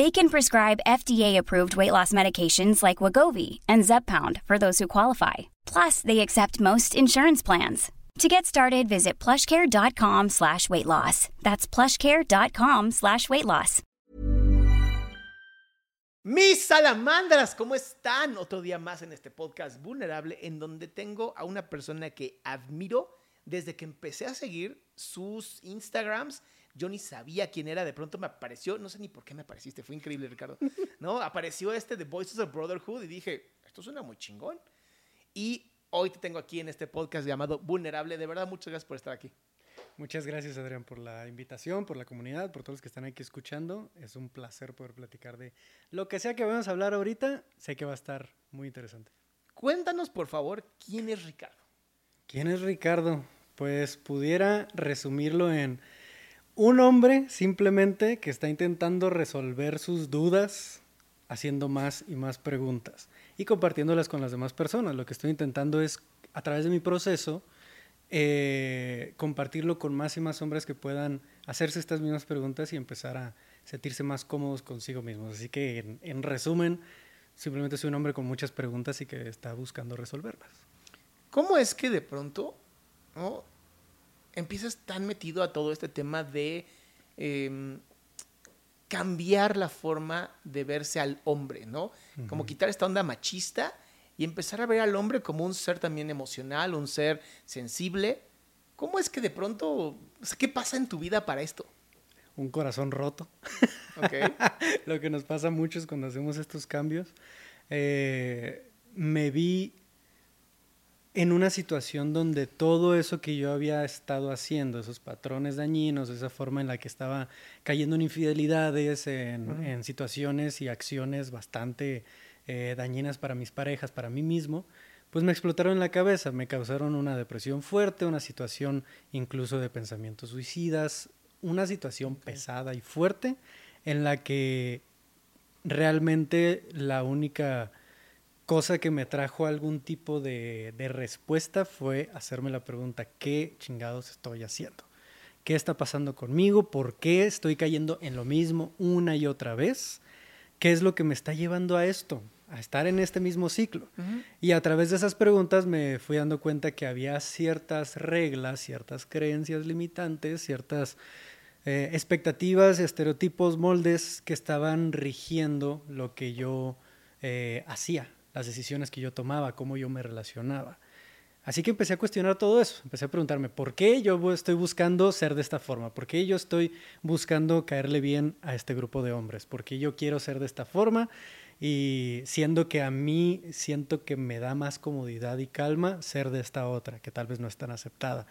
They can prescribe FDA-approved weight loss medications like Wagovi and Zepbound for those who qualify. Plus, they accept most insurance plans. To get started, visit plushcare.com slash weight loss. That's plushcare.com slash weight loss. Mis salamandras, ¿cómo están? Otro día más en este podcast vulnerable en donde tengo a una persona que admiro desde que empecé a seguir sus Instagrams yo ni sabía quién era, de pronto me apareció, no sé ni por qué me apareciste, fue increíble, Ricardo. ¿No? Apareció este The Voices of Brotherhood y dije, esto suena muy chingón. Y hoy te tengo aquí en este podcast llamado Vulnerable. De verdad, muchas gracias por estar aquí. Muchas gracias, Adrián, por la invitación, por la comunidad, por todos los que están aquí escuchando. Es un placer poder platicar de lo que sea que vamos a hablar ahorita. Sé que va a estar muy interesante. Cuéntanos, por favor, quién es Ricardo. ¿Quién es Ricardo? Pues pudiera resumirlo en un hombre simplemente que está intentando resolver sus dudas haciendo más y más preguntas y compartiéndolas con las demás personas. Lo que estoy intentando es, a través de mi proceso, eh, compartirlo con más y más hombres que puedan hacerse estas mismas preguntas y empezar a sentirse más cómodos consigo mismos. Así que, en, en resumen, simplemente soy un hombre con muchas preguntas y que está buscando resolverlas. ¿Cómo es que de pronto ¿no? Empiezas tan metido a todo este tema de em, cambiar la forma de verse al hombre, ¿no? Como quitar esta onda machista y empezar a ver al hombre como un ser también emocional, un ser sensible. ¿Cómo es que de pronto, o sea, qué pasa en tu vida para esto? Un corazón roto. Lo que nos pasa mucho es cuando hacemos estos cambios. Eh, me vi en una situación donde todo eso que yo había estado haciendo, esos patrones dañinos, esa forma en la que estaba cayendo en infidelidades, en, situaciones y acciones bastante eh, dañinas para mis parejas, para mí mismo, pues me explotaron en la cabeza, me causaron una depresión fuerte, una situación incluso de pensamientos suicidas, una situación pesada y fuerte en la que realmente la única cosa que me trajo algún tipo de, respuesta fue hacerme la pregunta, ¿qué chingados estoy haciendo? ¿Qué está pasando conmigo? ¿Por qué estoy cayendo en lo mismo una y otra vez? ¿Qué es lo que me está llevando a esto? A estar en este mismo ciclo. Y a través de esas preguntas me fui dando cuenta que había ciertas reglas, ciertas creencias limitantes, ciertas eh, expectativas, estereotipos, moldes que estaban rigiendo lo que yo eh, hacía las decisiones que yo tomaba, cómo yo me relacionaba. Así que empecé a cuestionar todo eso, empecé a preguntarme, ¿por qué yo estoy buscando ser de esta forma? ¿Por qué yo estoy buscando caerle bien a este grupo de hombres? ¿Por qué yo quiero ser de esta forma? Y siendo que a mí siento que me da más comodidad y calma ser de esta otra, que tal vez no es tan aceptada.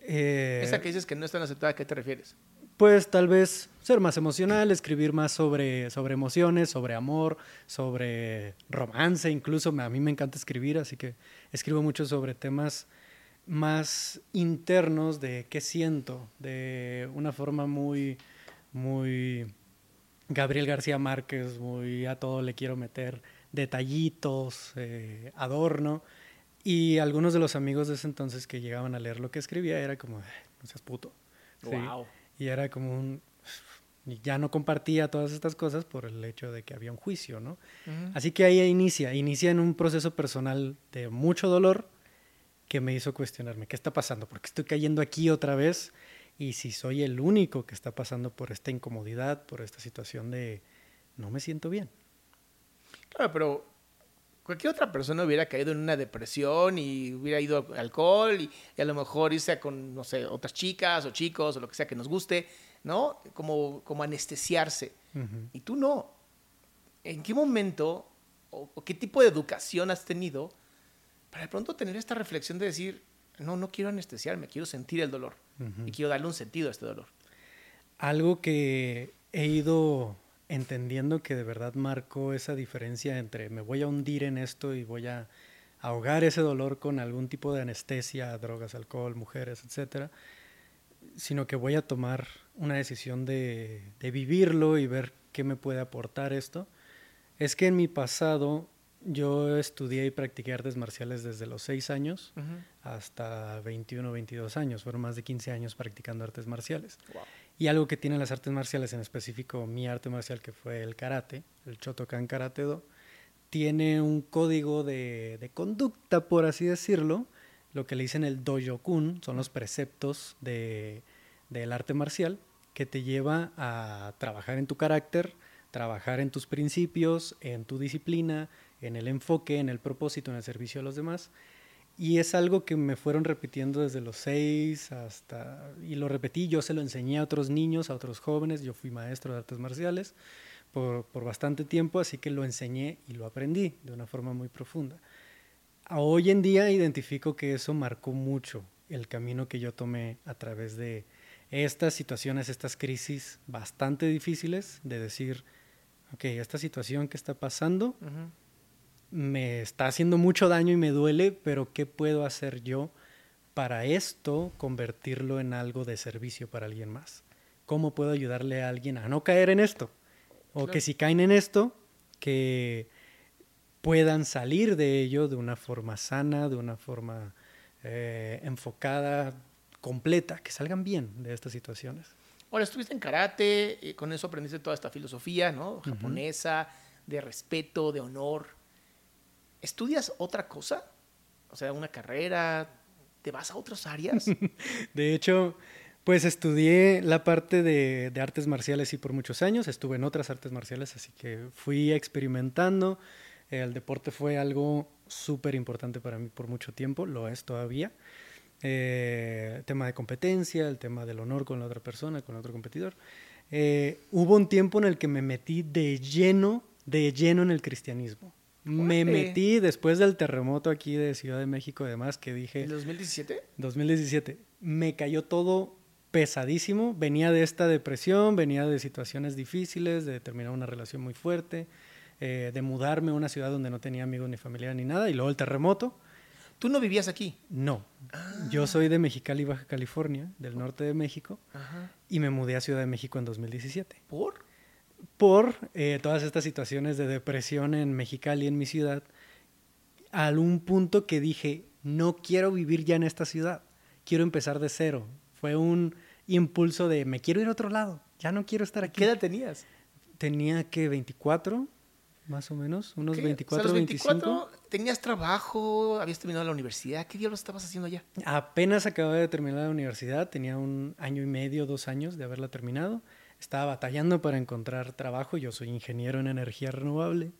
Eh, Esa que dices que no es tan aceptada, ¿a qué te refieres? Pues tal vez ser más emocional, escribir más sobre, sobre emociones, sobre amor, sobre romance, incluso a mí me encanta escribir, así que escribo mucho sobre temas más internos de qué siento, de una forma muy, muy Gabriel García Márquez, muy a todo le quiero meter detallitos, eh, adorno. Y algunos de los amigos de ese entonces que llegaban a leer lo que escribía era como, no seas puto. Wow. Y era como un, ya no compartía todas estas cosas por el hecho de que había un juicio, ¿no? Así que ahí inicia, inicia en un proceso personal de mucho dolor que me hizo cuestionarme, ¿qué está pasando? ¿Por qué estoy cayendo aquí otra vez? Y si soy el único que está pasando por esta incomodidad, por esta situación de no me siento bien. Claro, pero cualquier otra persona hubiera caído en una depresión y hubiera ido al alcohol y, a lo mejor irse con, no sé, otras chicas o chicos o lo que sea que nos guste, ¿no? Como, como anestesiarse. Y tú no. ¿En qué momento o, qué tipo de educación has tenido para de pronto tener esta reflexión de decir, no, no quiero anestesiarme, quiero sentir el dolor y quiero darle un sentido a este dolor? Algo que he ido entendiendo que de verdad marcó esa diferencia entre me voy a hundir en esto y voy a ahogar ese dolor con algún tipo de anestesia, drogas, alcohol, mujeres, etcétera, sino que voy a tomar una decisión de, vivirlo y ver qué me puede aportar esto, es que en mi pasado yo estudié y practiqué artes marciales desde los 6 años hasta 21 o 22 años. Fueron más de 15 años practicando artes marciales. Y algo que tienen las artes marciales, en específico mi arte marcial, que fue el karate, el Shotokan Karate Do, tiene un código de, de conducta, por así decirlo, lo que le dicen el Dojo-kun, son los preceptos de, del arte marcial, que te lleva a trabajar en tu carácter, trabajar en tus principios, en tu disciplina, en el enfoque, en el propósito, en el servicio a los demás. Y es algo que me fueron repitiendo desde los seis hasta... Y lo repetí, yo se lo enseñé a otros niños, a otros jóvenes, yo fui maestro de artes marciales por, por bastante tiempo, así que lo enseñé y lo aprendí de una forma muy profunda. hoy en día identifico que eso marcó mucho el camino que yo tomé a través de estas situaciones, estas crisis bastante difíciles, de decir, ok, esta situación que está pasando me está haciendo mucho daño y me duele, pero ¿qué puedo hacer yo para esto convertirlo en algo de servicio para alguien más? ¿Cómo puedo ayudarle a alguien a no caer en esto? O que si caen en esto, que puedan salir de ello de una forma sana, de una forma eh, enfocada, completa, que salgan bien de estas situaciones. Ahora, estuviste en karate, y con eso aprendiste toda esta filosofía, ¿no? Japonesa, de respeto, de honor. ¿Estudias otra cosa? O sea, una carrera, ¿te vas a otras áreas? de hecho, pues estudié la parte de, artes marciales y por muchos años, estuve en otras artes marciales, así que fui experimentando. El deporte fue algo súper importante para mí por mucho tiempo, lo es todavía. Eh, tema de competencia, el tema del honor con la otra persona, con otro competidor. Eh, hubo un tiempo en el que me metí de lleno, de lleno en el cristianismo. Me metí después del terremoto aquí de Ciudad de México y demás que dije... ¿En 2017? 2017. Me cayó todo pesadísimo. Venía de esta depresión, venía de situaciones difíciles, de terminar una relación muy fuerte, eh, de mudarme a una ciudad donde no tenía amigos ni familia ni nada, y luego el terremoto. ¿Tú no vivías aquí? No. Yo soy de Mexicali, Baja California, del norte de México, y me mudé a Ciudad de México en 2017. ¿Por? Por eh, todas estas situaciones de depresión en Mexicali, en mi ciudad, a un punto que dije, no quiero vivir ya en esta ciudad, quiero empezar de cero. Fue un impulso de, me quiero ir a otro lado, ya no quiero estar aquí. ¿Qué edad tenías? Tenía que 24, más o menos, unos 24, 24, ¿Tenías trabajo? ¿Habías terminado la universidad? ¿Qué diablos estabas haciendo allá? Apenas acababa de terminar la universidad, tenía un año y medio, dos años de haberla terminado estaba batallando para encontrar trabajo. Yo soy ingeniero en energía renovable.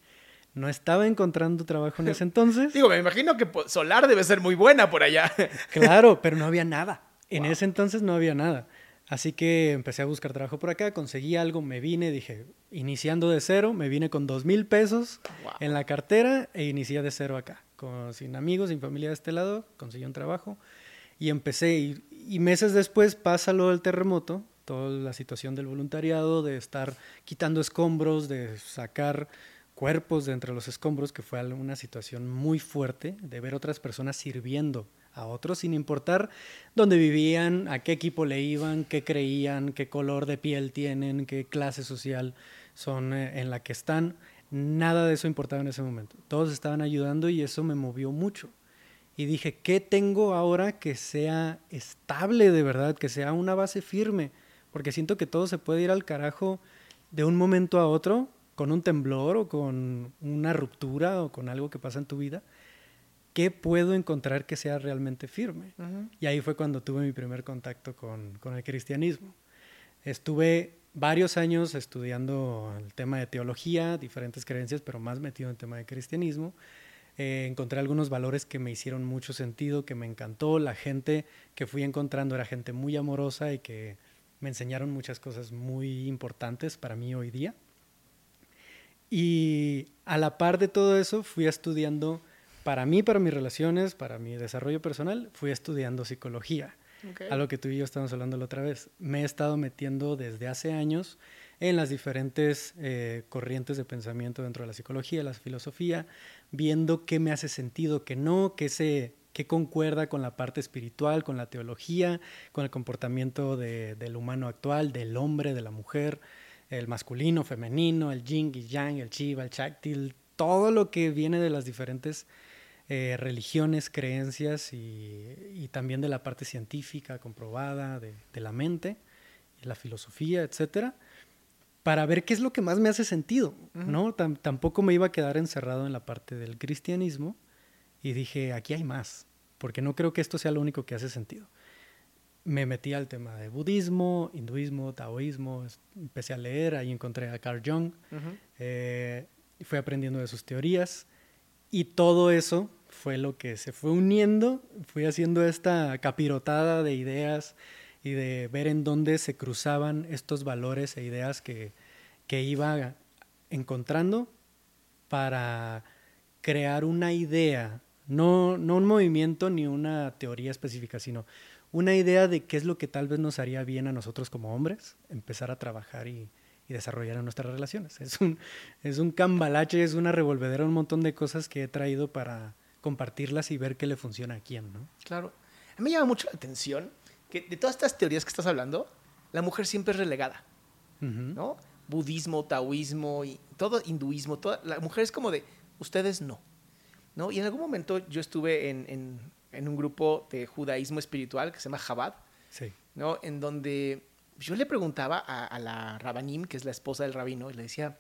No estaba encontrando trabajo en ese entonces. Digo, me imagino que solar debe ser muy buena por allá. claro, pero no había nada. En ese entonces no había nada. Así que empecé a buscar trabajo por acá, conseguí algo, me vine, dije, iniciando de cero, me vine con dos mil pesos en la cartera e inicié de cero acá. Con, sin amigos, sin familia de este lado, conseguí un trabajo y empecé. Y, y meses después pasa lo del terremoto toda la situación del voluntariado, de estar quitando escombros, de sacar cuerpos de entre los escombros, que fue una situación muy fuerte, de ver otras personas sirviendo a otros sin importar dónde vivían, a qué equipo le iban, qué creían, qué color de piel tienen, qué clase social son eh, en la que están. Nada de eso importaba en ese momento. Todos estaban ayudando y eso me movió mucho. Y dije, ¿qué tengo ahora que sea estable de verdad, que sea una base firme? Porque siento que todo se puede ir al carajo de un momento a otro, con un temblor o con una ruptura o con algo que pasa en tu vida. ¿Qué puedo encontrar que sea realmente firme? Y ahí fue cuando tuve mi primer contacto con, con el cristianismo. Estuve varios años estudiando el tema de teología, diferentes creencias, pero más metido en el tema de cristianismo. Eh, encontré algunos valores que me hicieron mucho sentido, que me encantó. La gente que fui encontrando era gente muy amorosa y que me enseñaron muchas cosas muy importantes para mí hoy día. Y a la par de todo eso, fui estudiando, para mí, para mis relaciones, para mi desarrollo personal, fui estudiando psicología. A lo que tú y yo estábamos hablando la otra vez. Me he estado metiendo desde hace años en las diferentes eh, corrientes de pensamiento dentro de la psicología, la filosofía, viendo qué me hace sentido, qué no, qué, se, qué concuerda con la parte espiritual, con la teología, con el comportamiento del humano actual, del hombre, de la mujer, el masculino, femenino, el yin y yang, el chiva, el chaktil, todo lo que viene de las diferentes eh, religiones, creencias y, también de la parte científica comprobada de, la mente, y la filosofía, etcétera para ver qué es lo que más me hace sentido, ¿no? tampoco me iba a quedar encerrado en la parte del cristianismo y dije, aquí hay más, porque no creo que esto sea lo único que hace sentido. Me metí al tema de budismo, hinduismo, taoísmo, empecé a leer, ahí encontré a Carl Jung, eh, y fui aprendiendo de sus teorías y todo eso fue lo que se fue uniendo, fui haciendo esta capirotada de ideas, y de ver en dónde se cruzaban estos valores e ideas que, que iba encontrando para crear una idea, no, no un movimiento ni una teoría específica, sino una idea de qué es lo que tal vez nos haría bien a nosotros como hombres, empezar a trabajar y, y desarrollar en nuestras relaciones. Es un, es un cambalache, es una revolvedera, un montón de cosas que he traído para compartirlas y ver qué le funciona a quién, ¿no? Claro. A mí me llama mucho la atención de todas estas teorías que estás hablando, la mujer siempre es relegada, ¿no? Budismo, taoísmo y todo hinduismo, toda, la mujer es como de, ustedes no, ¿no? Y en algún momento yo estuve en, en, un grupo de judaísmo espiritual que se llama Chabad, sí. ¿no? En donde yo le preguntaba a, a, la Rabanim, que es la esposa del rabino, y le decía,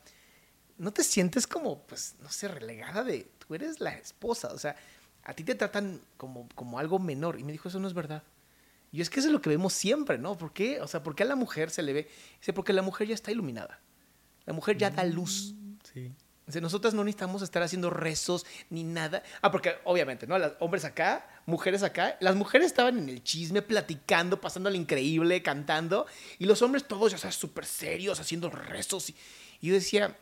¿no te sientes como, pues, no sé, relegada de, tú eres la esposa, o sea, a ti te tratan como, como algo menor? Y me dijo, eso no es verdad. Y es que eso es lo que vemos siempre, ¿no? ¿Por qué? O sea, ¿por qué a la mujer se le ve? Dice, porque la mujer ya está iluminada. La mujer ya da luz. Mm, sí. Nosotras no necesitamos estar haciendo rezos ni nada. Ah, porque obviamente, ¿no? Los hombres acá, mujeres acá. Las mujeres estaban en el chisme, platicando, pasando al increíble, cantando. Y los hombres todos, ya sabes, súper serios, haciendo rezos. Y yo decía,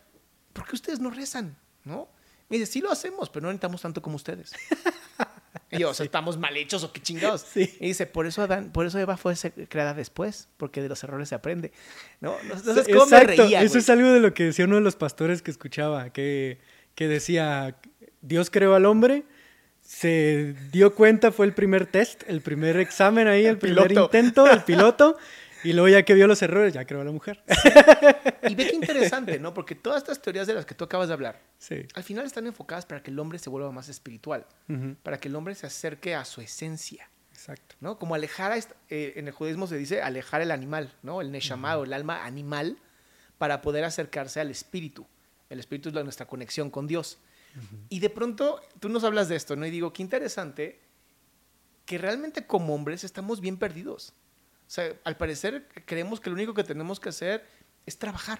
¿por qué ustedes no rezan? ¿No? Me dice, sí lo hacemos, pero no necesitamos tanto como ustedes. Y yo, o sea, estamos mal hechos o qué chingados. Y dice, por eso Adán, por eso Eva fue creada después, porque de los errores se aprende. ¿No? Entonces, ¿cómo me reía, Eso es algo de lo que decía uno de los pastores que escuchaba, que, que decía, Dios creó al hombre, se dio cuenta, fue el primer test, el primer examen ahí, el, primer intento, el piloto, y luego ya que vio los errores, ya creó a la mujer. Y ve qué interesante, ¿no? Porque todas estas teorías de las que tú acabas de hablar, al final están enfocadas para que el hombre se vuelva más espiritual, para que el hombre se acerque a su esencia. Exacto. ¿no? Como alejar, a eh, en el judaísmo se dice alejar el animal, ¿no? El neshama el alma animal, para poder acercarse al espíritu. El espíritu es nuestra conexión con Dios. Y de pronto tú nos hablas de esto, ¿no? Y digo, qué interesante que realmente como hombres estamos bien perdidos. O sea, al parecer creemos que lo único que tenemos que hacer es trabajar.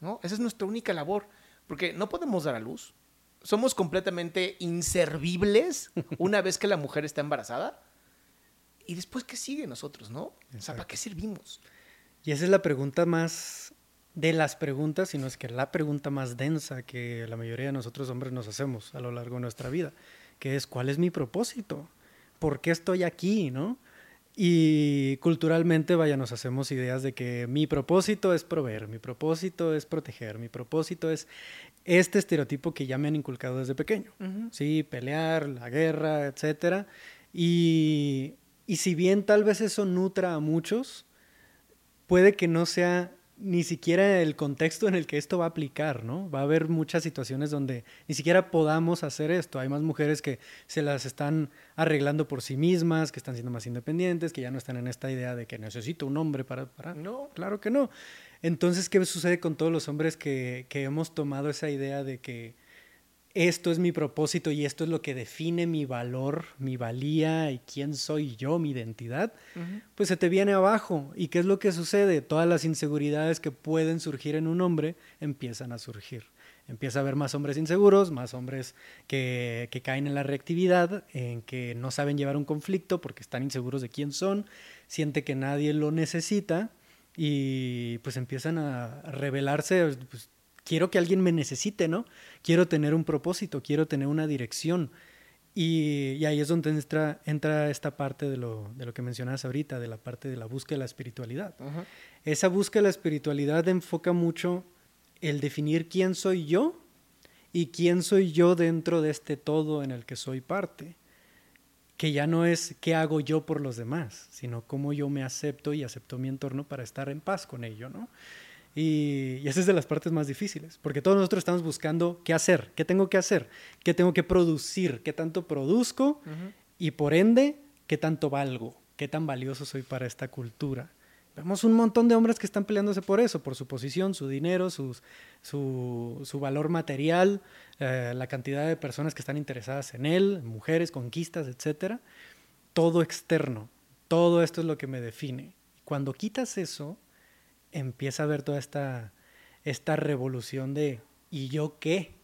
¿no? Esa es nuestra única labor, porque no podemos dar a luz. Somos completamente inservibles una vez que la mujer está embarazada. Y después, ¿qué sigue nosotros, no? O sea, ¿para qué servimos? Y esa es la pregunta más de las preguntas, sino es que la pregunta más densa que la mayoría de nosotros hombres nos hacemos a lo largo de nuestra vida, que es ¿cuál es mi propósito? ¿Por qué estoy aquí, no? Y culturalmente, vaya, nos hacemos ideas de que mi propósito es proveer, mi propósito es proteger, mi propósito es este estereotipo que ya me han inculcado desde pequeño, ¿sí? Pelear, la guerra, etc. Y, y si bien tal vez eso nutra a muchos, puede que no sea ni siquiera el contexto en el que esto va a aplicar, ¿no? Va a haber muchas situaciones donde ni siquiera podamos hacer esto. Hay más mujeres que se las están arreglando por sí mismas, que están siendo más independientes, que ya no están en esta idea de que necesito un hombre para... para... No, claro que no. Entonces, ¿qué sucede con todos los hombres que, que hemos tomado esa idea de que esto es mi propósito y esto es lo que define mi valor, mi valía y quién soy yo, mi identidad, pues se te viene abajo. ¿Y qué es lo que sucede? Todas las inseguridades que pueden surgir en un hombre empiezan a surgir. Empieza a haber más hombres inseguros, más hombres que, que caen en la reactividad, en que no saben llevar un conflicto porque están inseguros de quién son, siente que nadie lo necesita y pues empiezan a revelarse, pues, quiero que alguien me necesite, ¿no? Quiero tener un propósito, quiero tener una dirección. Y, ahí es donde entra, entra esta parte de lo, de lo, que mencionabas ahorita, de la parte de la búsqueda de la espiritualidad. Esa búsqueda de la espiritualidad enfoca mucho el definir quién soy yo y quién soy yo dentro de este todo en el que soy parte. Que ya no es qué hago yo por los demás, sino cómo yo me acepto y acepto mi entorno para estar en paz con ello, ¿no? Y, esa es de las partes más difíciles, porque todos nosotros estamos buscando qué hacer, qué tengo que hacer, qué tengo que producir, qué tanto produzco y por ende, qué tanto valgo, qué tan valioso soy para esta cultura. Vemos un montón de hombres que están peleándose por eso, por su posición, su dinero, sus, su, su, valor material, eh, la cantidad de personas que están interesadas en él, mujeres, conquistas, etc. Todo externo, todo esto es lo que me define. Cuando quitas eso, empieza a ver toda esta, esta revolución de ¿y yo qué?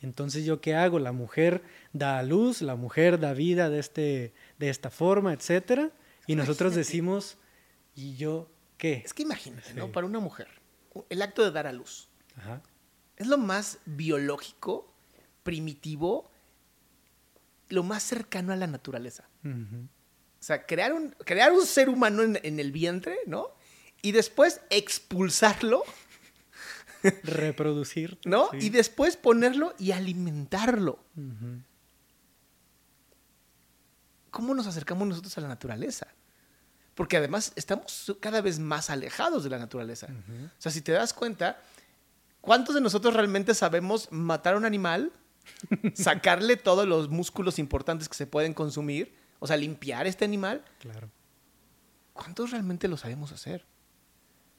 Entonces, ¿yo qué hago? La mujer da a luz, la mujer da vida de, este, de esta forma, etc. Y nosotros decimos, ¿y yo qué? Es que imagínate, ¿no? Para una mujer, el acto de dar a luz es lo más biológico, primitivo, lo más cercano a la naturaleza. O sea, crear un, crear un ser humano en, en el vientre, ¿no? Y después expulsarlo. Reproducir. ¿No? Y después ponerlo y alimentarlo. ¿Cómo nos acercamos nosotros a la naturaleza? Porque además estamos cada vez más alejados de la naturaleza. O sea, si te das cuenta, ¿cuántos de nosotros realmente sabemos matar a un animal, sacarle todos los músculos importantes que se pueden consumir, o sea, limpiar este animal? Claro. ¿Cuántos realmente lo sabemos hacer?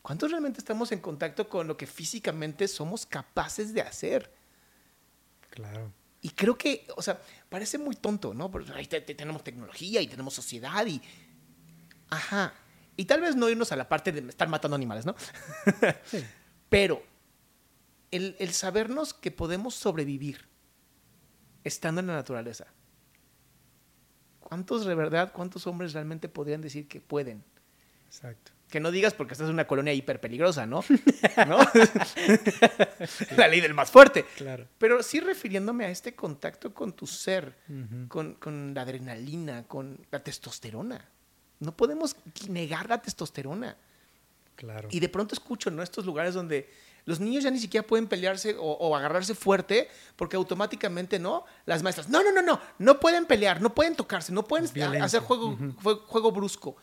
¿Cuántos realmente estamos en contacto con lo que físicamente somos capaces de hacer? Claro. Y creo que, o sea, parece muy tonto, ¿no? Porque ahí tenemos tecnología y tenemos sociedad y... Ajá. Y tal vez no irnos a la parte de estar matando animales, ¿no? Sí. Pero el, el sabernos que podemos sobrevivir estando en la naturaleza. ¿Cuántos de verdad, cuántos hombres realmente podrían decir que pueden? Exacto. Que no digas porque estás en una colonia hiper peligrosa, ¿no? la ley del más fuerte. Claro. Pero sí refiriéndome a este contacto con tu ser, con, la adrenalina, con la testosterona. No podemos negar la testosterona. Claro. Y de pronto escucho en estos lugares donde los niños ya ni siquiera pueden pelearse o, agarrarse fuerte porque automáticamente no. Las maestras, no, no, no, no, no pueden pelear, no pueden tocarse, no pueden hacer juego, juego brusco.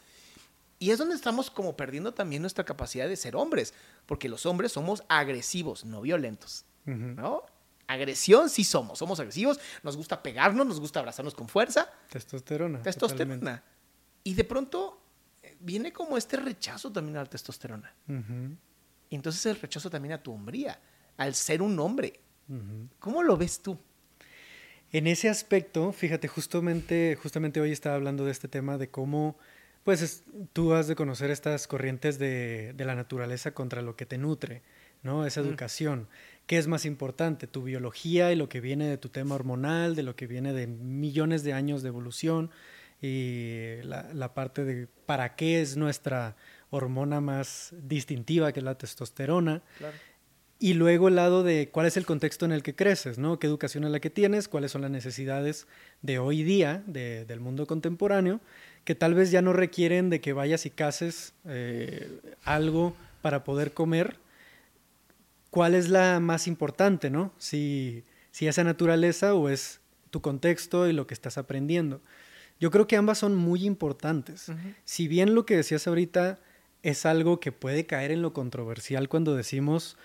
Y es donde estamos como perdiendo también nuestra capacidad de ser hombres, porque los hombres somos agresivos, no violentos, ¿no? Agresión sí somos, somos agresivos, nos gusta pegarnos, nos gusta abrazarnos con fuerza. Testosterona. Testosterona. Y de pronto eh, viene como este rechazo también a la testosterona. Y entonces el rechazo también a tu hombría, al ser un hombre. ¿Cómo lo ves tú? En ese aspecto, fíjate, justamente, justamente hoy estaba hablando de este tema de cómo pues tú has de conocer estas corrientes de, la naturaleza contra lo que te nutre, ¿no? Esa educación. ¿Qué es más importante? Tu biología y lo que viene de tu tema hormonal, de lo que viene de millones de años de evolución y la, parte de para qué es nuestra hormona más distintiva, que es la testosterona. Y luego el lado de cuál es el contexto en el que creces, ¿no? ¿Qué educación es la que tienes? ¿Cuáles son las necesidades de hoy día, del mundo contemporáneo? Que tal vez ya no requieren de que vayas y cases eh, algo para poder comer, ¿cuál es la más importante, no? Si, si esa naturaleza o es tu contexto y lo que estás aprendiendo. Yo creo que ambas son muy importantes. Si bien lo que decías ahorita es algo que puede caer en lo controversial cuando decimos,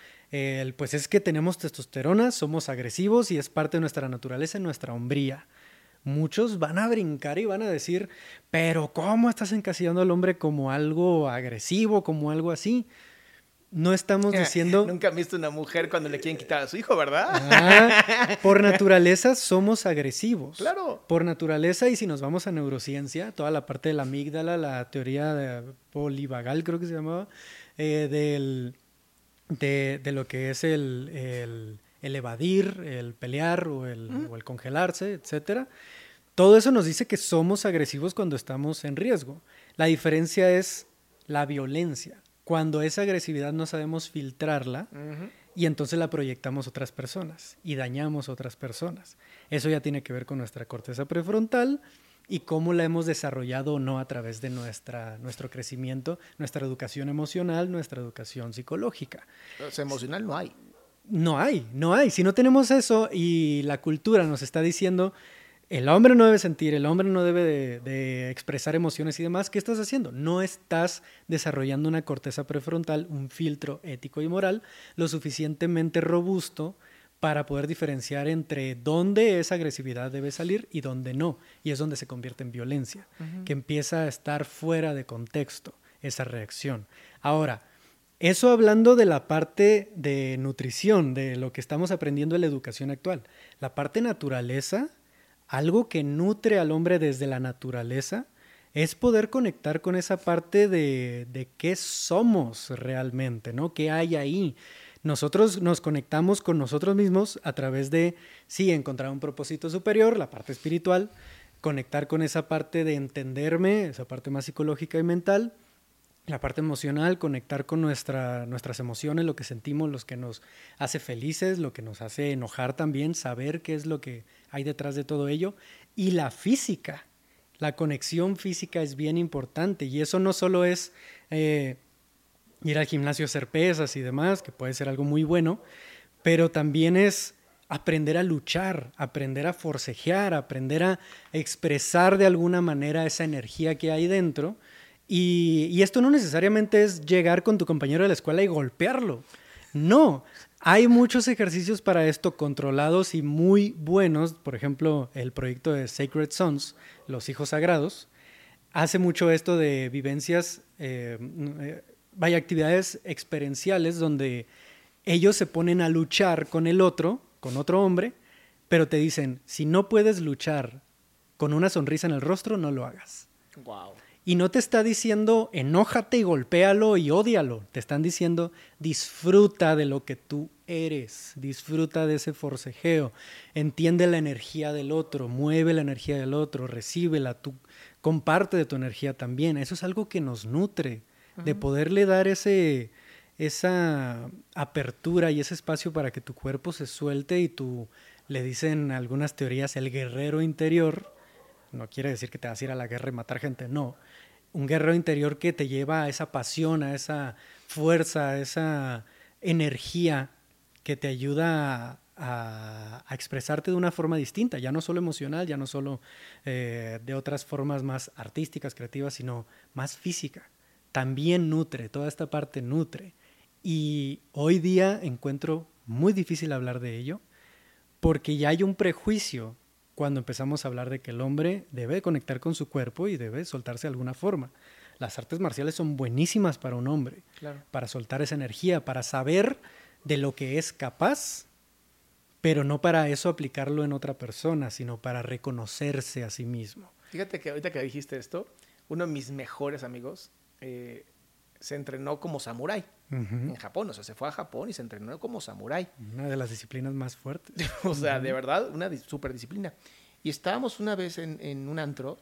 pues es que tenemos testosterona, somos agresivos y es parte de nuestra naturaleza, nuestra hombría. Muchos van a brincar y van a decir, pero ¿cómo estás encasillando al hombre como algo agresivo, como algo así? No estamos diciendo... Nunca han visto una mujer cuando le quieren quitar a su hijo, ¿verdad? Ah, por naturaleza somos agresivos. Claro. Por naturaleza, y si nos vamos a neurociencia, toda la parte de la amígdala, la teoría de polivagal, creo que se llamaba, eh, del, de, de, lo que es el, el, el, evadir, el pelear o el, o el congelarse, etcétera. Todo eso nos dice que somos agresivos cuando estamos en riesgo. La diferencia es la violencia cuando esa agresividad no sabemos filtrarla y entonces la proyectamos a otras personas y dañamos a otras personas. Eso ya tiene que ver con nuestra corteza prefrontal y cómo la hemos desarrollado o no a través de nuestra, nuestro crecimiento, nuestra educación emocional, nuestra educación psicológica. Emocional no hay. No hay, no hay. Si no tenemos eso y la cultura nos está diciendo el hombre no debe sentir, el hombre no debe de, expresar emociones y demás, ¿qué estás haciendo? No estás desarrollando una corteza prefrontal, un filtro ético y moral lo suficientemente robusto para poder diferenciar entre dónde esa agresividad debe salir y dónde no. Y es donde se convierte en violencia, que empieza a estar fuera de contexto esa reacción. Ahora, eso hablando de la parte de nutrición, de lo que estamos aprendiendo en la educación actual. La parte naturaleza algo que nutre al hombre desde la naturaleza, es poder conectar con esa parte de, de qué somos realmente, ¿no? ¿Qué hay ahí? Nosotros nos conectamos con nosotros mismos a través de, sí, encontrar un propósito superior, la parte espiritual, conectar con esa parte de entenderme, esa parte más psicológica y mental, la parte emocional, conectar con nuestra, nuestras emociones, lo que sentimos, lo que nos hace felices, lo que nos hace enojar también, saber qué es lo que hay detrás de todo ello. Y la física, la conexión física es bien importante y eso no solo es eh, ir al gimnasio a hacer pesas y demás, que puede ser algo muy bueno, pero también es aprender a luchar, aprender a forcejear, aprender a expresar de alguna manera esa energía que hay dentro y, esto no necesariamente es llegar con tu compañero de la escuela y golpearlo. No, hay muchos ejercicios para esto controlados y muy buenos. Por ejemplo, el proyecto de Sacred Sons, los hijos sagrados, hace mucho esto de vivencias, eh, eh, vaya, actividades experienciales donde ellos se ponen a luchar con el otro, con otro hombre, pero te dicen, si no puedes luchar con una sonrisa en el rostro, no lo hagas. Wow. Y no te está diciendo enójate y golpéalo y ódialo. Te están diciendo disfruta de lo que tú eres, disfruta de ese forcejeo, entiende la energía del otro, mueve la energía del otro, recíbela, tú comparte de tu energía también. Eso es algo que nos nutre, de poderle dar ese, esa apertura y ese espacio para que tu cuerpo se suelte y tú, le dicen algunas teorías, el guerrero interior, no quiere decir que te vas a ir a la guerra y matar gente, no, un guerrero interior que te lleva a esa pasión, a esa fuerza, a esa energía que te ayuda a, expresarte de una forma distinta, ya no solo emocional, ya no solo eh, de otras formas más artísticas, creativas, sino más física. También nutre, toda esta parte nutre. Y hoy día encuentro muy difícil hablar de ello porque ya hay un prejuicio cuando empezamos a hablar de que el hombre debe conectar con su cuerpo y debe soltarse de alguna forma. Las artes marciales son buenísimas para un hombre, para soltar esa energía, para saber de lo que es capaz, pero no para eso aplicarlo en otra persona, sino para reconocerse a sí mismo. Fíjate que ahorita que dijiste esto, uno de mis mejores amigos eh, se entrenó como samurái en Japón. O sea, se fue a Japón y se entrenó como samurái. Una de las disciplinas más fuertes. o sea, de verdad, una super disciplina. Y estábamos una vez en, un antro,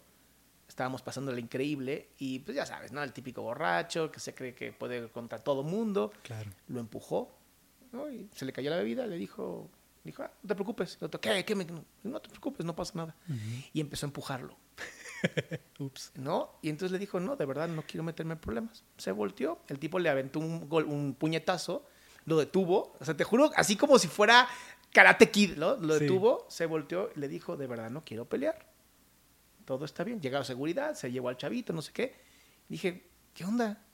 estábamos pasándole increíble y pues ya sabes, ¿no? El típico borracho que se cree que puede contra todo mundo. Claro. Lo empujó, ¿no? Y se le cayó la bebida, le dijo, dijo, ah, no te preocupes. ¿qué? ¿Qué No te preocupes, no pasa nada. Y empezó a empujarlo. Ups. ¿No? Y entonces le dijo, no, de verdad no quiero meterme en problemas. Se volteó, el tipo le aventó un, gol, un puñetazo, lo detuvo, o sea, te juro, así como si fuera Karate Kid, ¿no? Lo detuvo, se volteó y le dijo, de verdad no quiero pelear. Todo está bien. Llegaron a seguridad, se llevó al chavito, no sé qué. Dije, ¿qué onda?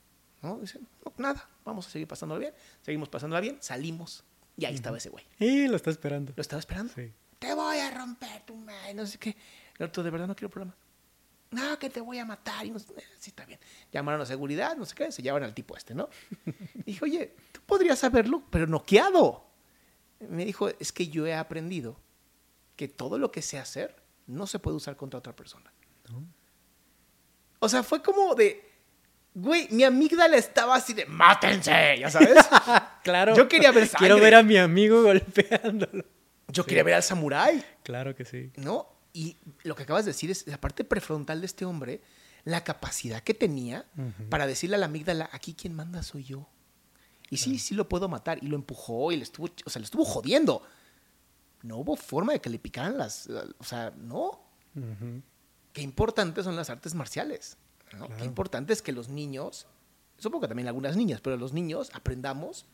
¿no? Dice, no, nada, vamos a seguir pasándolo bien. Seguimos pasándola bien, salimos. Y ahí estaba ese güey. Y lo está esperando. Lo estaba esperando. Sí. Te voy a romper tu madre, no sé qué. El otro, de verdad no quiero problemas. No, que te voy a matar. Y no, eh, sí, está bien. Llamaron a seguridad, no sé qué, se llevan al tipo este, ¿no? Dije, oye, tú podrías haberlo, pero noqueado. Me dijo, es que yo he aprendido que todo lo que sé hacer no se puede usar contra otra persona. O sea, fue como de, güey, mi amígdala estaba así de, mátense, ya sabes. claro. Yo quería ver Quiero ver a mi amigo golpeándolo. Yo quería ver al samurái. Claro que sí. ¿No? Y lo que acabas de decir es la parte prefrontal de este hombre, la capacidad que tenía para decirle a la amígdala, aquí quien manda soy yo. Y sí, sí lo puedo matar. Y lo empujó y le estuvo, o sea, le estuvo jodiendo. No hubo forma de que le picaran las, o sea, no. Qué importantes son las artes marciales. Qué importante es que los niños, supongo que también algunas niñas, pero los niños aprendamos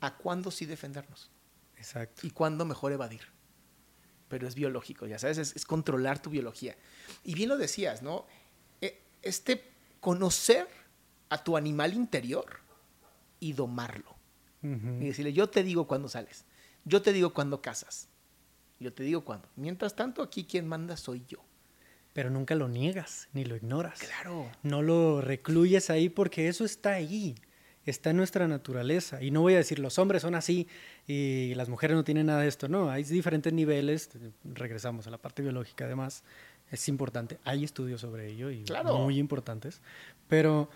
a cuándo sí defendernos. Exacto. Y cuándo mejor evadir. Pero es biológico, ya sabes, es, controlar tu biología. Y bien lo decías, ¿no? E, este conocer a tu animal interior y domarlo. Y decirle, yo te digo cuándo sales, yo te digo cuándo casas, yo te digo cuándo. Mientras tanto, aquí quien manda soy yo. Pero nunca lo niegas ni lo ignoras. Claro. No lo recluyes ahí porque eso está ahí está en nuestra naturaleza. Y no voy a decir los hombres son así y las mujeres no tienen nada de esto. No, hay diferentes niveles. Regresamos a la parte biológica, además. Es importante. Hay estudios sobre ello y muy importantes. Pero,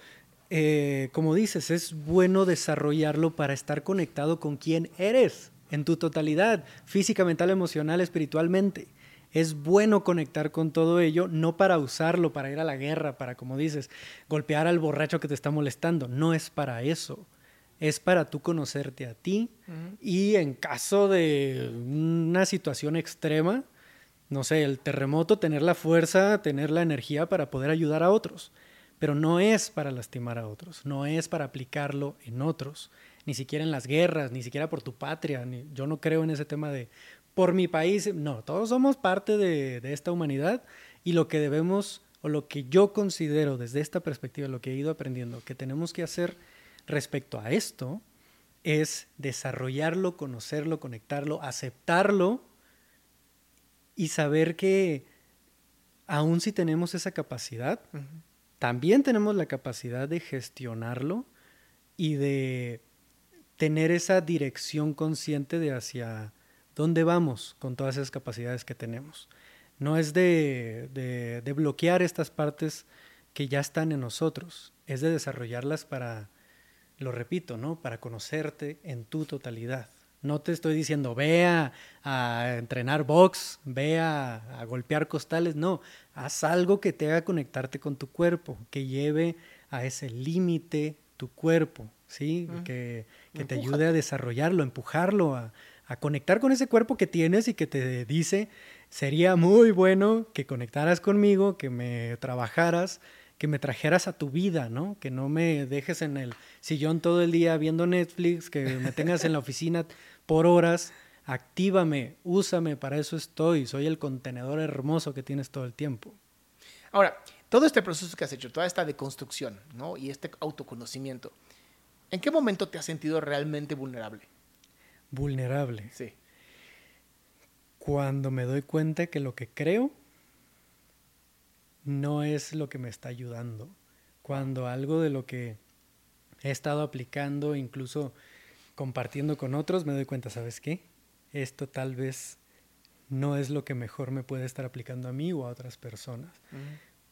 eh, como dices, es bueno desarrollarlo para estar conectado con quién eres en tu totalidad, física, mental, emocional, espiritualmente. Es bueno conectar con todo ello, no para usarlo, para ir a la guerra, para, como dices, golpear al borracho que te está molestando. No es para eso. Es para tú conocerte a ti y en caso de una situación extrema, no sé, el terremoto, tener la fuerza, tener la energía para poder ayudar a otros. Pero no es para lastimar a otros, no es para aplicarlo en otros, ni siquiera en las guerras, ni siquiera por tu patria. yo no creo en ese tema de por mi país. No, todos somos parte de, esta humanidad y lo que debemos, o lo que yo considero desde esta perspectiva, lo que he ido aprendiendo, que tenemos que hacer respecto a esto, es desarrollarlo, conocerlo, conectarlo, aceptarlo y saber que aun si tenemos esa capacidad, también tenemos la capacidad de gestionarlo y de tener esa dirección consciente de hacia dónde vamos con todas esas capacidades que tenemos. No es de, de, bloquear estas partes que ya están en nosotros, es de desarrollarlas para, lo repito, ¿no? Para conocerte en tu totalidad. No te estoy diciendo, ve a, entrenar box, ve a, golpear costales, no, haz algo que te haga conectarte con tu cuerpo, que lleve a ese límite tu cuerpo, ¿sí? Que, que te ayude a desarrollarlo, empujarlo, a, a conectar con ese cuerpo que tienes y que te dice, sería muy bueno que conectaras conmigo, que me trabajaras, que me trajeras a tu vida, ¿no? Que no me dejes en el sillón todo el día viendo Netflix, que me tengas en la oficina por horas. Actívame, úsame, para eso estoy. Soy el contenedor hermoso que tienes todo el tiempo. Ahora, todo este proceso que has hecho, toda esta deconstrucción, ¿no? Y este autoconocimiento, ¿en qué momento te has sentido realmente vulnerable? Vulnerable. Sí. Cuando me doy cuenta que lo que creo no es lo que me está ayudando. Cuando algo de lo que he estado aplicando, incluso compartiendo con otros, me doy cuenta, ¿sabes qué? Esto tal vez no es lo que mejor me puede estar aplicando a mí o a otras personas.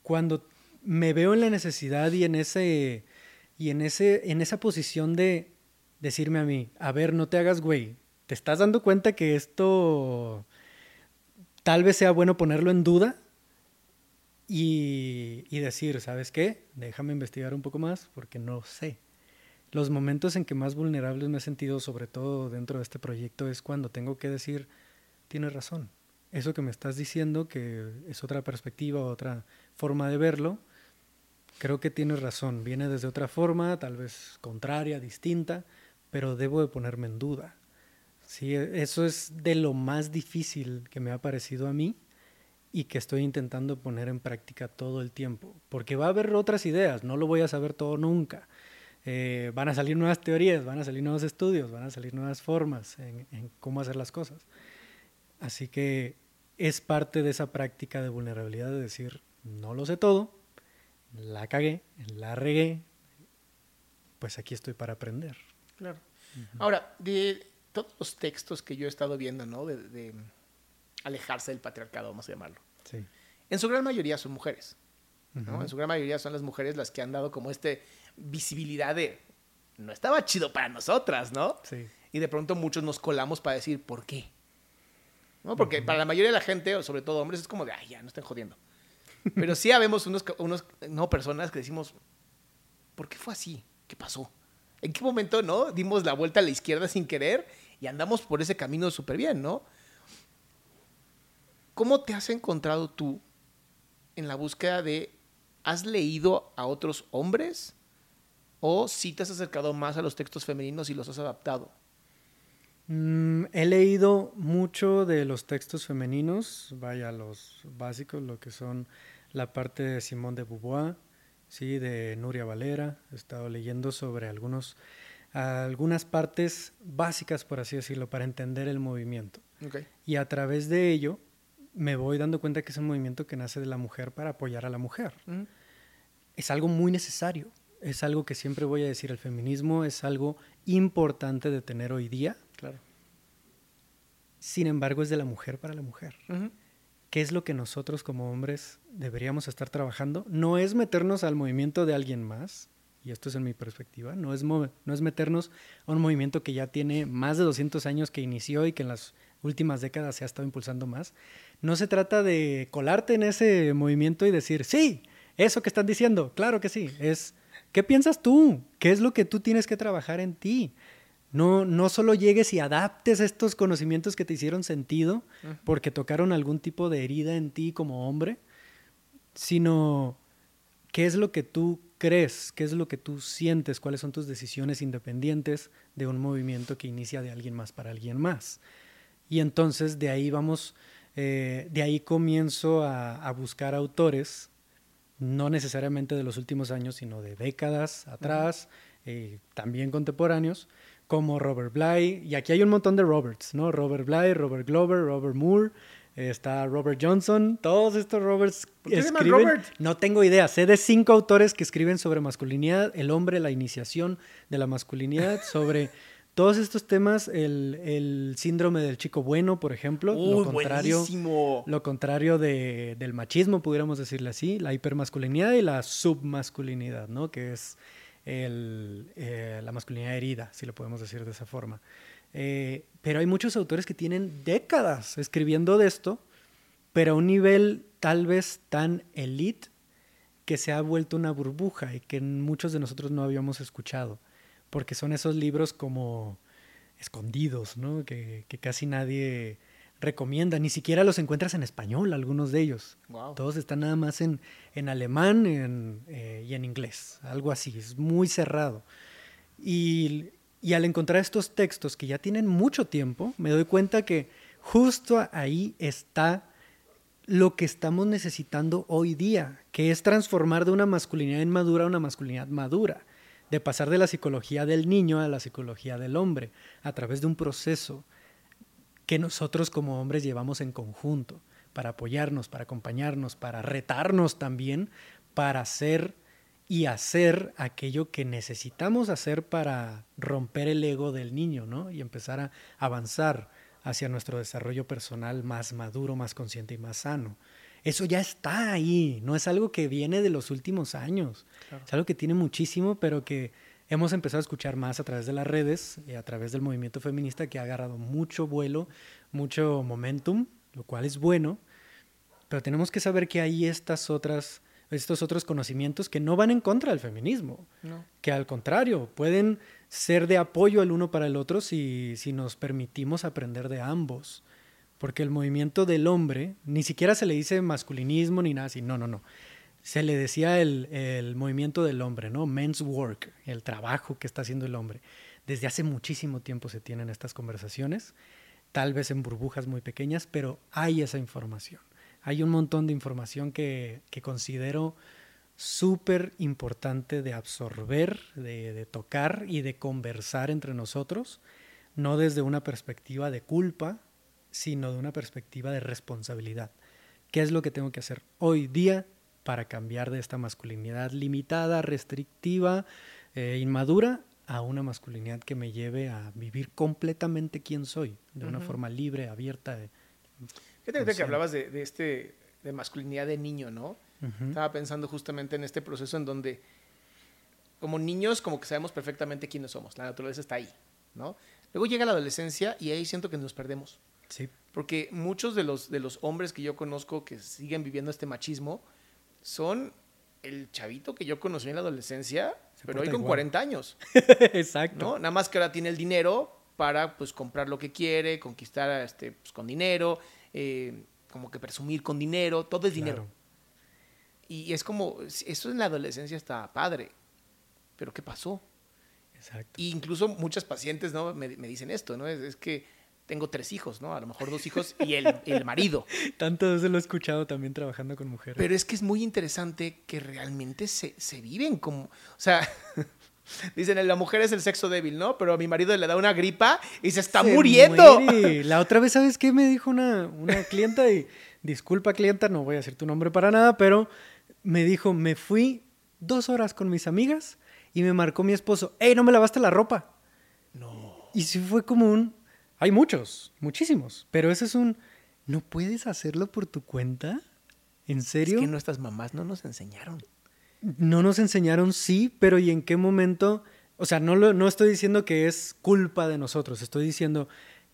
Cuando me veo en la necesidad y en ese y en ese en esa posición de decirme a mí, a ver, no te hagas güey, ¿te estás dando cuenta que esto tal vez sea bueno ponerlo en duda? Y, decir, ¿sabes qué? Déjame investigar un poco más porque no sé. Los momentos en que más vulnerables me he sentido, sobre todo dentro de este proyecto, es cuando tengo que decir, tienes razón. Eso que me estás diciendo, que es otra perspectiva, otra forma de verlo, creo que tienes razón. Viene desde otra forma, tal vez contraria, distinta, pero debo de ponerme en duda. Sí, eso es de lo más difícil que me ha parecido a mí y que estoy intentando poner en práctica todo el tiempo, porque va a haber otras ideas, no lo voy a saber todo nunca. eh, van a salir nuevas teorías, van a salir nuevos estudios, van a salir nuevas formas en, en, cómo hacer las cosas. Así que es parte de esa práctica de vulnerabilidad de decir, no lo sé todo, la cagué, la regué, pues aquí estoy para aprender. Claro. Ahora, de todos los textos que yo he estado viendo, ¿no? De, alejarse del patriarcado, vamos a llamarlo. Sí. En su gran mayoría son mujeres. ¿no? En su gran mayoría son las mujeres las que han dado como este visibilidad de no estaba chido para nosotras, ¿no? Sí. Y de pronto muchos nos colamos para decir por qué. ¿No? Porque para la mayoría de la gente, o sobre todo hombres, es como de, ay, ya, no estén jodiendo. Pero sí habemos unos, unos no, personas que decimos, ¿por qué fue así? ¿Qué pasó? ¿En qué momento, no? Dimos la vuelta a la izquierda sin querer y andamos por ese camino súper bien, ¿no? ¿Cómo te has encontrado tú en la búsqueda de, ¿has leído a otros hombres? ¿O si te has acercado más a los textos femeninos y los has adaptado? Mm, he leído mucho de los textos femeninos, vaya, los básicos, lo que son la parte de Simón de Beauvoir, ¿sí? de Nuria Valera. He estado leyendo sobre algunos, algunas partes básicas, por así decirlo, para entender el movimiento. Y a través de ello me voy dando cuenta que es un movimiento que nace de la mujer para apoyar a la mujer. Es algo muy necesario. Es algo que siempre voy a decir, el feminismo es algo importante de tener hoy día. Claro. Sin embargo, es de la mujer para la mujer. ¿Qué es lo que nosotros como hombres deberíamos estar trabajando? No es meternos al movimiento de alguien más, y esto es en mi perspectiva, no es, no es meternos a un movimiento que ya tiene más de 200 años que inició y que en las últimas décadas se ha estado impulsando más. No se trata de colarte en ese movimiento y decir, sí, eso que están diciendo, claro que sí, es, ¿qué piensas tú? ¿Qué es lo que tú tienes que trabajar en ti? No, no solo llegues y adaptes estos conocimientos que te hicieron sentido porque tocaron algún tipo de herida en ti como hombre, sino qué es lo que tú crees, qué es lo que tú sientes, cuáles son tus decisiones independientes de un movimiento que inicia de alguien más para alguien más. Y entonces de ahí vamos, eh, de ahí comienzo a, buscar autores, no necesariamente de los últimos años, sino de décadas atrás, eh, también contemporáneos, como Robert Bly, y aquí hay un montón de Roberts, ¿no? Robert Bly, Robert Glover, Robert Moore, está Robert Johnson, todos estos Roberts escriben, Robert? no tengo idea, sé de cinco autores que escriben sobre masculinidad, el hombre, la iniciación de la masculinidad, sobre todos estos temas, el, síndrome del chico bueno, por ejemplo, lo contrario, lo contrario de, del machismo, pudiéramos decirle así, la hipermasculinidad y la submasculinidad, ¿no? Que es eh, la masculinidad herida, si lo podemos decir de esa forma. Eh, pero hay muchos autores que tienen décadas escribiendo de esto, pero a un nivel tal vez tan elite que se ha vuelto una burbuja y que muchos de nosotros no habíamos escuchado, porque son esos libros como escondidos, ¿no? que, que casi nadie recomienda. Ni siquiera los encuentras en español, algunos de ellos. Todos están nada más en, en alemán eh, y en inglés, algo así. Es muy cerrado. Y, y al encontrar estos textos que ya tienen mucho tiempo, me doy cuenta que justo ahí está lo que estamos necesitando hoy día, que es transformar de una masculinidad inmadura a una masculinidad madura, de pasar de la psicología del niño a la psicología del hombre, a través de un proceso que nosotros como hombres llevamos en conjunto para apoyarnos, para acompañarnos, para retarnos también, para hacer y hacer aquello que necesitamos hacer para romper el ego del niño, ¿no? Y empezar a avanzar hacia nuestro desarrollo personal más maduro, más consciente y más sano. Eso ya está ahí, no es algo que viene de los últimos años, es algo que tiene muchísimo, pero que hemos empezado a escuchar más a través de las redes y a través del movimiento feminista que ha agarrado mucho vuelo, mucho momentum, lo cual es bueno, pero tenemos que saber que hay estas otras, estos otros conocimientos que no van en contra del feminismo, que al contrario, pueden ser de apoyo el uno para el otro si, si nos permitimos aprender de ambos. Porque el movimiento del hombre, ni siquiera se le dice masculinismo ni nada así, no, no, no se le decía el, movimiento del hombre, ¿no? Men's work, el trabajo que está haciendo el hombre. Desde hace muchísimo tiempo se tienen estas conversaciones, tal vez en burbujas muy pequeñas, pero hay esa información. Hay un montón de información que, considero súper importante de absorber, de, tocar y de conversar entre nosotros, no desde una perspectiva de culpa, sino de una perspectiva de responsabilidad. ¿Qué es lo que tengo que hacer hoy día para cambiar de esta masculinidad limitada, restrictiva, eh, inmadura, a una masculinidad que me lleve a vivir completamente quién soy, de una forma libre, abierta. Fíjate que hablabas de, este, de masculinidad de niño, ¿no? Estaba pensando justamente en este proceso en donde, como niños, como que sabemos perfectamente quiénes somos, la naturaleza está ahí, ¿no? Luego llega la adolescencia y ahí siento que nos perdemos. Sí. Porque muchos de los, de los hombres que yo conozco que siguen viviendo este machismo son el chavito que yo conocí en la adolescencia, pero hoy con 40 años. Exacto. ¿no? Nada más que ahora tiene el dinero para pues comprar lo que quiere, conquistar este, pues, con dinero, eh, como que presumir con dinero, todo es dinero. Y es como, eso en la adolescencia está padre, pero ¿qué pasó? Exacto. Y incluso muchas pacientes ¿no? me, dicen esto, ¿no? Es, que tengo tres hijos, ¿no? A lo mejor dos hijos y el, el marido. Tanto veces lo he escuchado también trabajando con mujeres. Pero es que es muy interesante que realmente se, se viven como, o sea, Dicen, la mujer es el sexo débil, ¿no? Pero a mi marido le da una gripa y se está muriendo. La otra vez, ¿sabes qué? Me dijo una, una clienta y, disculpa clienta, no voy a decir tu nombre para nada, pero me dijo, me fui dos horas con mis amigas y me marcó mi esposo, hey, no me lavaste la ropa. No. Y sí fue como un, hay muchos, muchísimos, pero ese es un, ¿no puedes hacerlo por tu cuenta? ¿En serio? Es que nuestras mamás no nos enseñaron. No nos enseñaron, sí, pero ¿y en qué momento? O sea, no, lo, no estoy diciendo que es culpa de nosotros, estoy diciendo,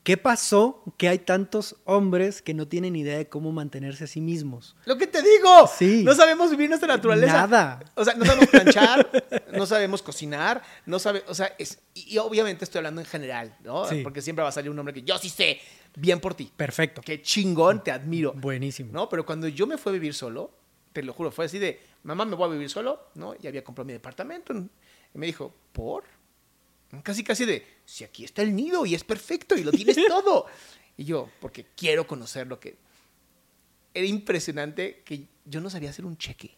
¿Qué pasó que hay tantos hombres que no tienen idea de cómo mantenerse a sí mismos? Lo que te digo. Sí. No sabemos vivir nuestra naturaleza. Nada. O sea, no sabemos planchar, no sabemos cocinar, no sabe, o sea, es, y, obviamente estoy hablando en general, ¿no? Sí. Porque siempre va a salir un hombre que yo sí sé, bien por ti. Perfecto. Qué chingón, te admiro. Buenísimo. ¿No? Pero cuando yo me fui a vivir solo, te lo juro, fue así de, mamá, me voy a vivir solo, ¿no? Y había comprado mi departamento. Y me dijo, ¿por? Casi, casi de, si aquí está el nido y es perfecto y lo tienes todo. Y yo, porque quiero conocer lo que... Era impresionante que yo no sabía hacer un cheque.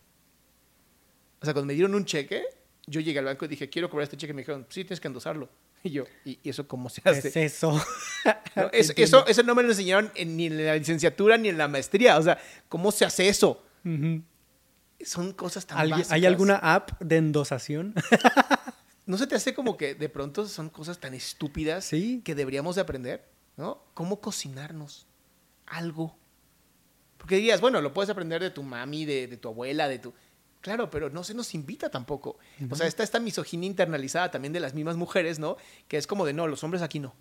O sea, cuando me dieron un cheque, yo llegué al banco y dije, quiero cobrar este cheque. Me dijeron, sí, tienes que endosarlo. Y yo, ¿y eso cómo se hace? es eso? eso, eso, no me lo enseñaron ni en la licenciatura ni en la maestría. O sea, ¿cómo se hace eso? Son cosas tan básicas. ¿Hay alguna app de endosación? ¿No se te hace como que de pronto son cosas tan estúpidas que deberíamos de aprender? ¿No? ¿Cómo cocinarnos? Algo. Porque dirías, bueno, lo puedes aprender de tu mami, de, tu abuela, de tu... Claro, pero no se nos invita tampoco. O sea, está esta misoginia internalizada también de las mismas mujeres, ¿no? Que es como de, no, los hombres aquí no.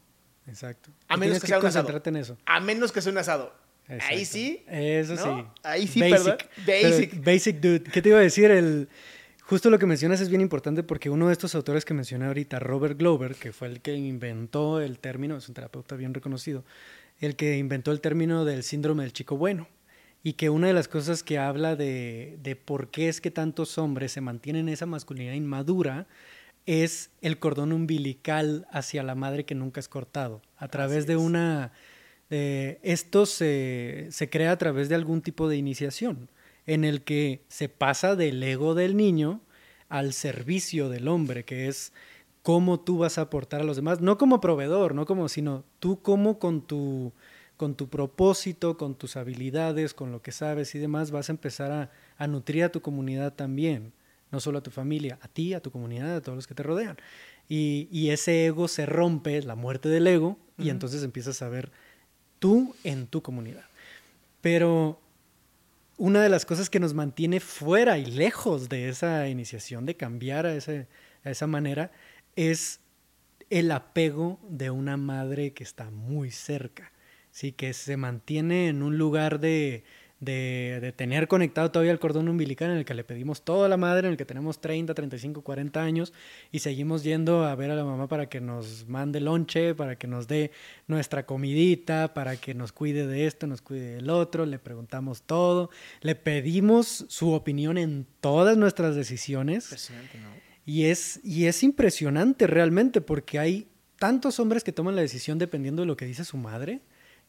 Exacto. A menos que, sea un asado. En eso. A menos que sea un asado. Ahí sí. Eso sí. Ahí sí, Basic. Basic. basic dude. ¿Qué te iba a decir? El, Justo lo que mencionas es bien importante porque uno de estos autores que mencioné ahorita, Robert Glover, que fue el que inventó el término, es un terapeuta bien reconocido, el que inventó el término del síndrome del chico bueno. Y que una de las cosas que habla de, de por qué es que tantos hombres se mantienen en esa masculinidad inmadura es el cordón umbilical hacia la madre que nunca es cortado. A través de una... esto se, se crea a través de algún tipo de iniciación en el que se pasa del ego del niño al servicio del hombre, que es cómo tú vas a aportar a los demás, no como proveedor, no como, sino tú cómo con tu, con tu propósito, con tus habilidades, con lo que sabes y demás, vas a empezar a, a nutrir a tu comunidad también, no solo a tu familia, a ti, a tu comunidad, a todos los que te rodean. Y, y ese ego se rompe, la muerte del ego, y entonces empiezas a ver tú en tu comunidad. Pero una de las cosas que nos mantiene fuera y lejos de esa iniciación, de cambiar a, a esa manera, es el apego de una madre que está muy cerca, ¿sí? que se mantiene en un lugar de, de, tener conectado todavía el cordón umbilical en el que le pedimos toda la madre, en el que tenemos 30, 35, 40 años y seguimos yendo a ver a la mamá para que nos mande lonche, para que nos dé nuestra comidita, para que nos cuide de esto, nos cuide del otro, le preguntamos todo, le pedimos su opinión en todas nuestras decisiones. Y es, y es impresionante realmente porque hay tantos hombres que toman la decisión dependiendo de lo que dice su madre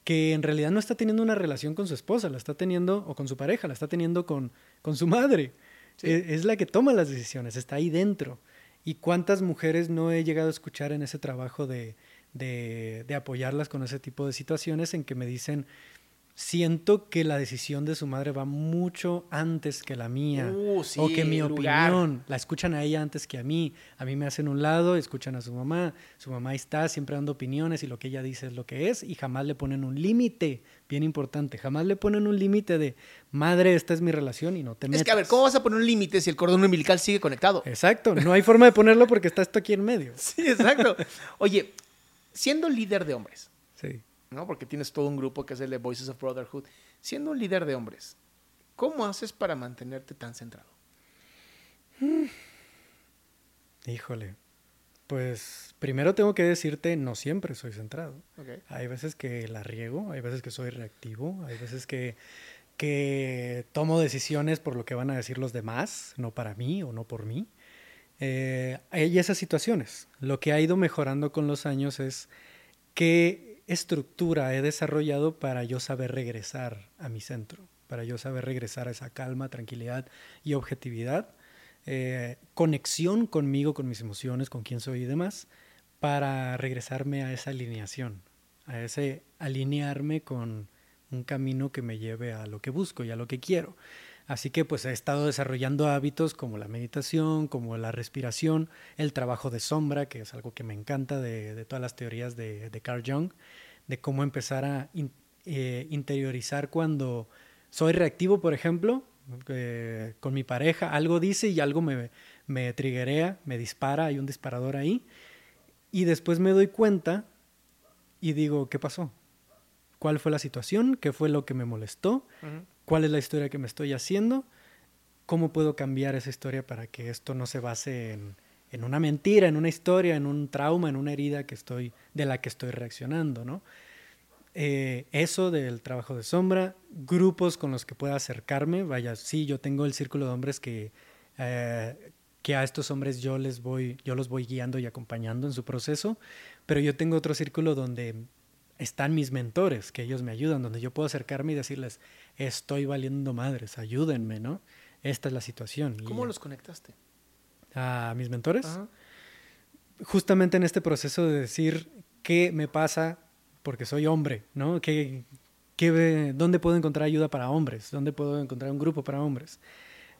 que en realidad no está teniendo una relación con su esposa, la está teniendo, o con su pareja, la está teniendo con, con su madre. E, es, la que toma las decisiones, está ahí dentro. ¿Y cuántas mujeres no he llegado a escuchar en ese trabajo de, de, de apoyarlas con ese tipo de situaciones en que me dicen, siento que la decisión de su madre va mucho antes que la mía. Uh, o que mi opinión la escuchan a ella antes que a mí. A mí me hacen un lado, escuchan a su mamá. Su mamá está siempre dando opiniones y lo que ella dice es lo que es. Y jamás le ponen un límite, bien importante. Jamás le ponen un límite de, madre, esta es mi relación y no te metas. Es que, a ver, ¿cómo vas a poner un límite si el cordón umbilical sigue conectado? Exacto. No hay forma de ponerlo porque está esto aquí en medio. sí, exacto. Oye, siendo líder de hombres. Sí ¿no? Porque tienes todo un grupo que es el de Voices of Brotherhood. Siendo un líder de hombres, ¿cómo haces para mantenerte tan centrado? Mm. Híjole. Pues primero tengo que decirte, no siempre soy centrado. Hay veces que la riego, hay veces que soy reactivo, hay veces que, que tomo decisiones por lo que van a decir los demás, no para mí o no por mí. Eh, hay esas situaciones. Lo que ha ido mejorando con los años es que estructura he desarrollado para yo saber regresar a mi centro, para yo saber regresar a esa calma, tranquilidad y objetividad, eh, conexión conmigo, con mis emociones, con quién soy y demás, para regresarme a esa alineación, a ese alinearme con un camino que me lleve a lo que busco y a lo que quiero. Así que pues he estado desarrollando hábitos como la meditación, como la respiración, el trabajo de sombra, que es algo que me encanta de, todas las teorías de, Carl Jung, de cómo empezar a eh, interiorizar cuando soy reactivo, por ejemplo, eh, con mi pareja, algo dice y algo me, me triguea, me dispara, hay un disparador ahí, y después me doy cuenta y digo, ¿qué pasó? ¿Cuál fue la situación? ¿Qué fue lo que me molestó? Cuál es la historia que me estoy haciendo, cómo puedo cambiar esa historia para que esto no se base en, una mentira, en una historia, en un trauma, en una herida que estoy, de la que estoy reaccionando, ¿no? Eh, eso del trabajo de sombra, grupos con los que pueda acercarme, vaya, sí, yo tengo el círculo de hombres que, eh, que a estos hombres yo les voy, yo los voy guiando y acompañando en su proceso, pero yo tengo otro círculo donde están mis mentores, que ellos me ayudan, donde yo puedo acercarme y decirles, estoy valiendo madres, ayúdenme, ¿no? Esta es la situación. ¿Cómo los conectaste? A mis mentores. Justamente en este proceso de decir qué me pasa porque soy hombre, ¿no? ¿Qué, qué, dónde puedo encontrar ayuda para hombres? ¿Dónde puedo encontrar un grupo para hombres?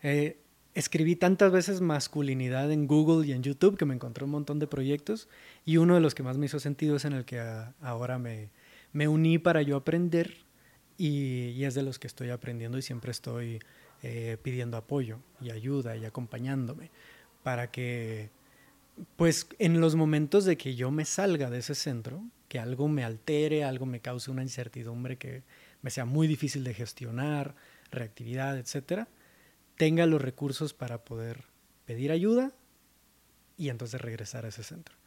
Eh, escribí tantas veces masculinidad en Google y en YouTube que me encontré un montón de proyectos y uno de los que más me hizo sentido es en el que ahora me, me, uní para yo aprender y, es de los que estoy aprendiendo y siempre estoy eh, pidiendo apoyo y ayuda y acompañándome para que pues en los momentos de que yo me salga de ese centro, que algo me altere, algo me cause una incertidumbre que me sea muy difícil de gestionar, reactividad, etcétera, tenga los recursos para poder pedir ayuda y entonces regresar a ese centro.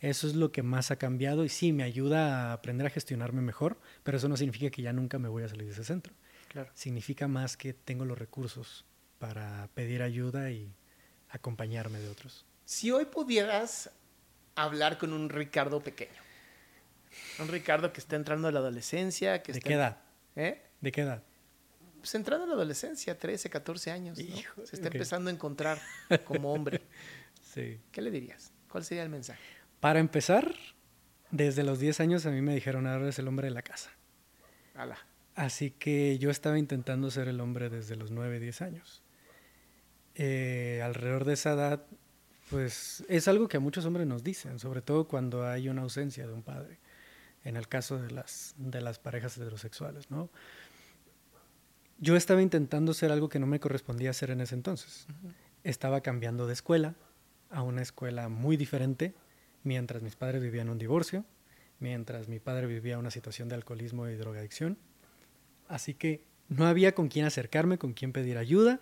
Eso es lo que más ha cambiado y sí, me ayuda a aprender a gestionarme mejor, pero eso no significa que ya nunca me voy a salir de ese centro. Claro. Significa más que tengo los recursos para pedir ayuda y acompañarme de otros. Si hoy pudieras hablar con un Ricardo pequeño, un Ricardo que está entrando a la adolescencia, que ¿De está... qué edad? ¿Eh? ¿De qué edad? pues entrando en la adolescencia, 13, 14 años, se está empezando a encontrar como hombre. sí. ¿Qué le dirías? ¿Cuál sería el mensaje? Para empezar, desde los 10 años a mí me dijeron, ahora eres el hombre de la casa. Ala. Así que yo estaba intentando ser el hombre desde los 9, 10 años. Eh, alrededor de esa edad, pues es algo que a muchos hombres nos dicen, sobre todo cuando hay una ausencia de un padre, en el caso de las, de las parejas heterosexuales, ¿no? yo estaba intentando ser algo que no me correspondía hacer en ese entonces. Estaba cambiando de escuela a una escuela muy diferente, mientras mis padres vivían un divorcio, mientras mi padre vivía una situación de alcoholismo y drogadicción. Así que no había con quién acercarme, con quién pedir ayuda,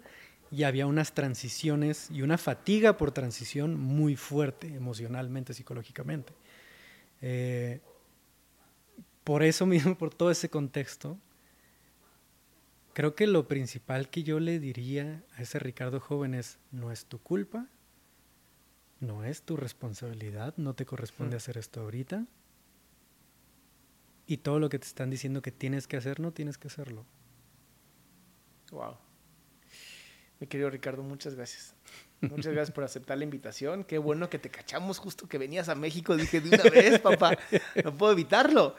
y había unas transiciones y una fatiga por transición muy fuerte emocionalmente, psicológicamente. Eh, por eso mismo, por todo ese contexto, Creo que lo principal que yo le diría a ese Ricardo joven es, no es tu culpa, no es tu responsabilidad, no te corresponde hacer esto ahorita. Y todo lo que te están diciendo que tienes que hacer, no tienes que hacerlo. Wow. Mi querido Ricardo, muchas gracias. Muchas gracias por aceptar la invitación. Qué bueno que te cachamos justo que venías a México. Dije, de una vez, papá, no puedo evitarlo.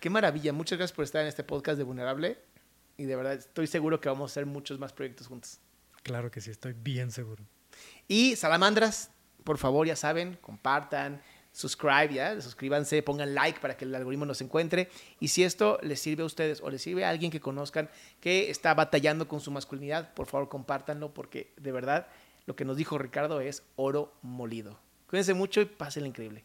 Qué maravilla. Muchas gracias por estar en este podcast de Vulnerable. Y de verdad, estoy seguro que vamos a hacer muchos más proyectos juntos. Claro que sí, estoy bien seguro. Y salamandras, por favor, ya saben, compartan, subscribe, ya, suscríbanse, pongan like para que el algoritmo nos encuentre. Y si esto les sirve a ustedes o les sirve a alguien que conozcan que está batallando con su masculinidad, por favor, compártanlo porque de verdad lo que nos dijo Ricardo es oro molido. Cuídense mucho y pásenla increíble.